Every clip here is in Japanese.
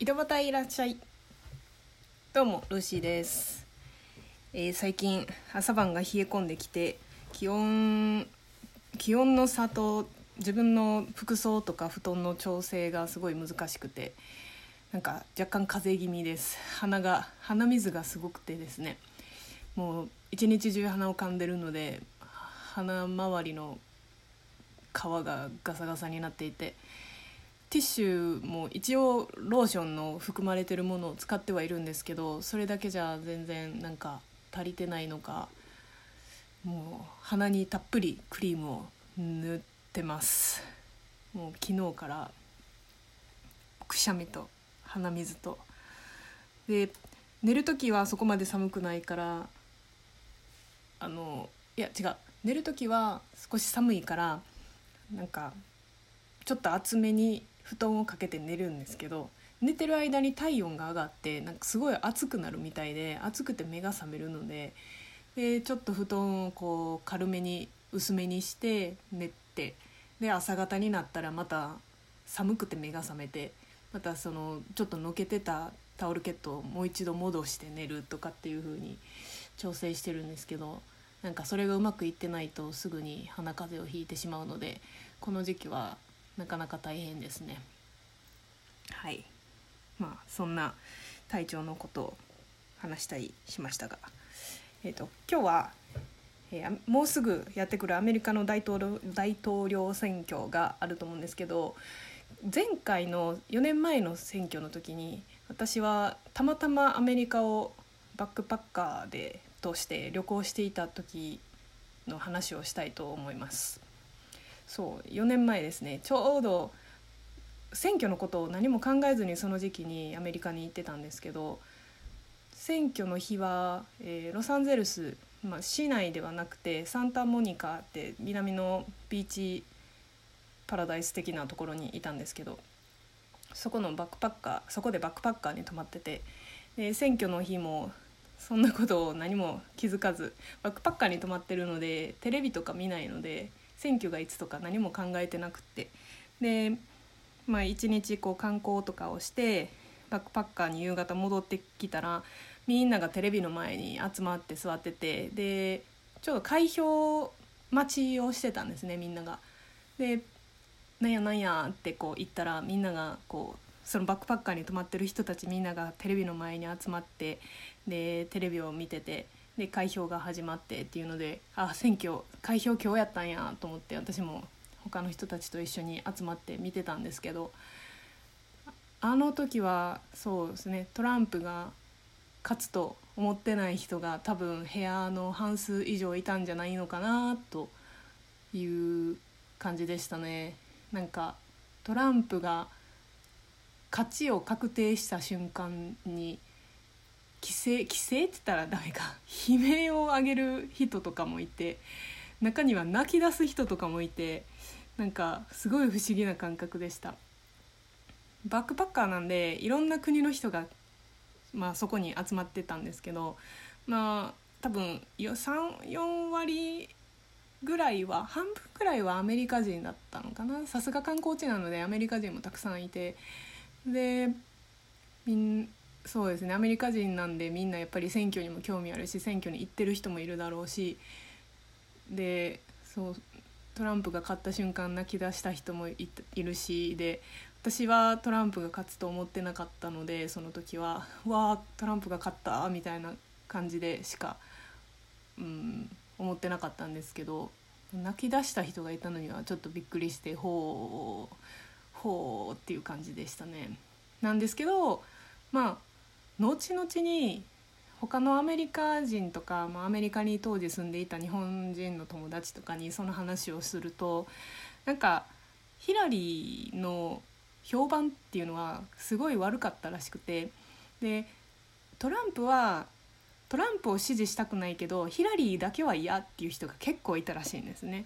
井戸端いらっしゃい。どうもルーシーです、えー最近朝晩が冷え込んできて気温気温の差と自分の服装とか布団の調整がすごい難しくてなんか若干風邪気味です。鼻が鼻水がすごくてですね。もう一日中鼻を噛んでるので鼻周りの皮がガサガサになっていてティッシュも一応ローションの含まれてるものを使ってはいるんですけどそれだけじゃ全然なんか足りてないのかもう鼻にたっぷりクリームを塗ってます。もう昨日からくしゃみと鼻水と。で寝る時はそこまで寒くないからあのいや違う。寝る時は少し寒いからなんかちょっと厚めに布団をかけて寝るんですけど寝てる間に体温が上がってなんかすごい暑くなるみたいで暑くて目が覚めるのででちょっと布団をこう軽めに薄めにして寝てで朝方になったらまた寒くて目が覚めてまたそのちょっとのけてたタオルケットをもう一度戻して寝るとかっていう風に調整してるんですけどなんかそれがうまくいってないとすぐに鼻風邪をひいてしまうのでこの時期はなかなか大変ですねはいまあそんな体調のことを話したりしましたがえっ、と今日は、えーもうすぐやってくるアメリカの大統領大統領選挙があると思うんですけど前回の4年前の選挙の時に私はたまたまアメリカをバックパッカーで通して旅行していた時の話をしたいと思います。そう4年前ですね。ちょうど選挙のことを何も考えずにその時期にアメリカに行ってたんですけど選挙の日は、えーロサンゼルス、まあ、市内ではなくてサンタモニカって南のビーチパラダイス的なところにいたんですけどそこのバックパッカーそこでバックパッカーに泊まっててで選挙の日もそんなことを何も気づかずバックパッカーに泊まってるのでテレビとか見ないので選挙がいつとか何も考えてなくってでまあ一日こう観光とかをしてバックパッカーに夕方戻ってきたらみんながテレビの前に集まって座っててでちょうど開票待ちをしてたんですねみんなが。でなんやなんやってこう言ったらみんながこうそのバックパッカーに泊まってる人たちみんながテレビの前に集まってでテレビを見ててで開票が始まってっていうのであ選挙開票今日やったんやと思って私も他の人たちと一緒に集まって見てたんですけどあの時はそうですねトランプが勝つと思ってない人が多分部屋の半数以上いたんじゃないのかなという感じでしたね。なんかトランプが勝ちを確定した瞬間に規制規制って言ったらダメか。悲鳴を上げる人とかもいて中には泣き出す人とかもいてなんかすごい不思議な感覚でした。バックパッカーなんでいろんな国の人が、まあ、そこに集まってたんですけどまあ多分34割ぐらいは半分ぐらいはアメリカ人だったのかな。さすが観光地なのでアメリカ人もたくさんいて。でみんそうですね。アメリカ人なんでみんなやっぱり選挙にも興味あるし選挙に行ってる人もいるだろうし。でそうトランプが勝った瞬間泣き出した人もいるし。で私はトランプが勝つと思ってなかったのでその時は「わあトランプが勝った」みたいな感じでしか、うん、思ってなかったんですけど泣き出した人がいたのにはちょっとびっくりしてほうほうっていう感じでしたね。なんですけどまあ後々に他のアメリカ人とか、まあ、アメリカに当時住んでいた日本人の友達とかにその話をするとなんかヒラリーの評判っていうのはすごい悪かったらしくてでトランプはトランプを支持したくないけどヒラリーだけは嫌っていう人が結構いたらしいんですね。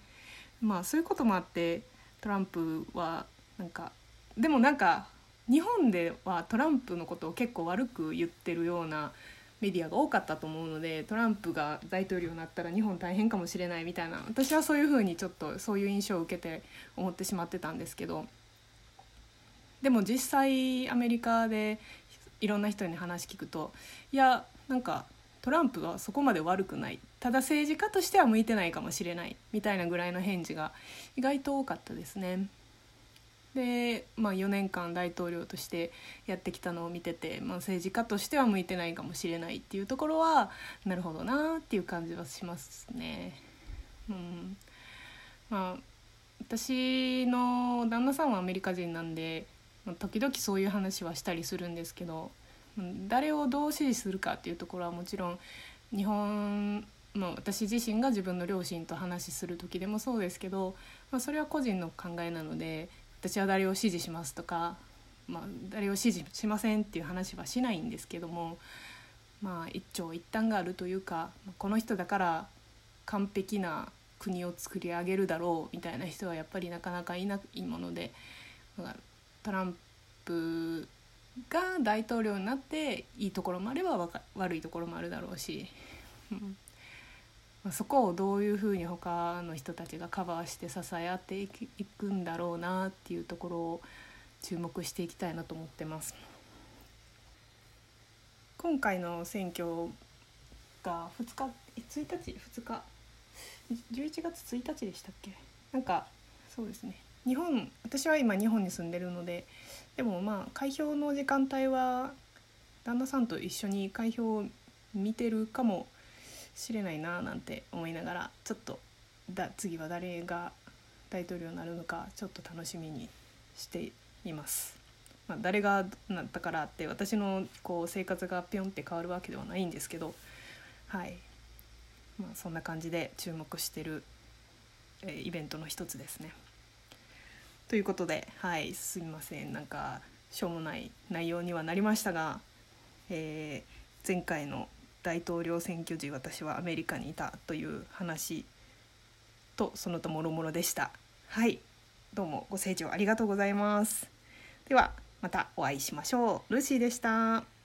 まあそういうこともあってトランプはなんかでもなんか日本ではトランプのことを結構悪く言ってるようなメディアが多かったと思うのでトランプが大統領になったら日本大変かもしれないみたいな私はそういうふうにちょっとそういう印象を受けて思ってしまってたんですけどでも実際アメリカでいろんな人に話聞くといやなんかトランプはそこまで悪くないただ政治家としては向いてないかもしれないみたいなぐらいの返事が意外と多かったですね。で、まあ、4年間大統領としてやってきたのを見てて、まあ、政治家としては向いてないかもしれないっていうところはなるほどなっていう感じはしますね。うんまあ、私の旦那さんはアメリカ人なんで時々そういう話はしたりするんですけど誰をどう支持するかっていうところはもちろん日本まあ、私自身が自分の両親と話しする時でもそうですけど、まあ、それは個人の考えなので私は誰を支持しますとか、まあ、誰を支持しませんっていう話はしないんですけども、まあ、一長一短があるというかこの人だから完璧な国を作り上げるだろうみたいな人はやっぱりなかなかいないものでトランプが大統領になっていいところもあれば悪いところもあるだろうし、そこをどういうふうに他の人たちがカバーして支え合っていくんだろうなっていうところを注目していきたいなと思ってます。今回の選挙が2日1日？2日？11月1日でしたっけ？なんかそうですね。日本私は今日本に住んでるのででもまあ開票の時間帯は旦那さんと一緒に開票を見てるかもしれないななんて思いながらちょっとだ次は誰が大統領になるのかちょっと楽しみにしています。まあ、誰がなったからって私のこう生活がピョンって変わるわけではないんですけどはいまあ、そんな感じで注目してる、えー、イベントの一つですね。ということではいすみませんなんかしょうもない内容にはなりましたが、えー、前回の大統領選挙時私はアメリカにいたという話とその他もろもろでした。はいどうもご清聴ありがとうございます。ではまたお会いしましょう。ルーシーでした。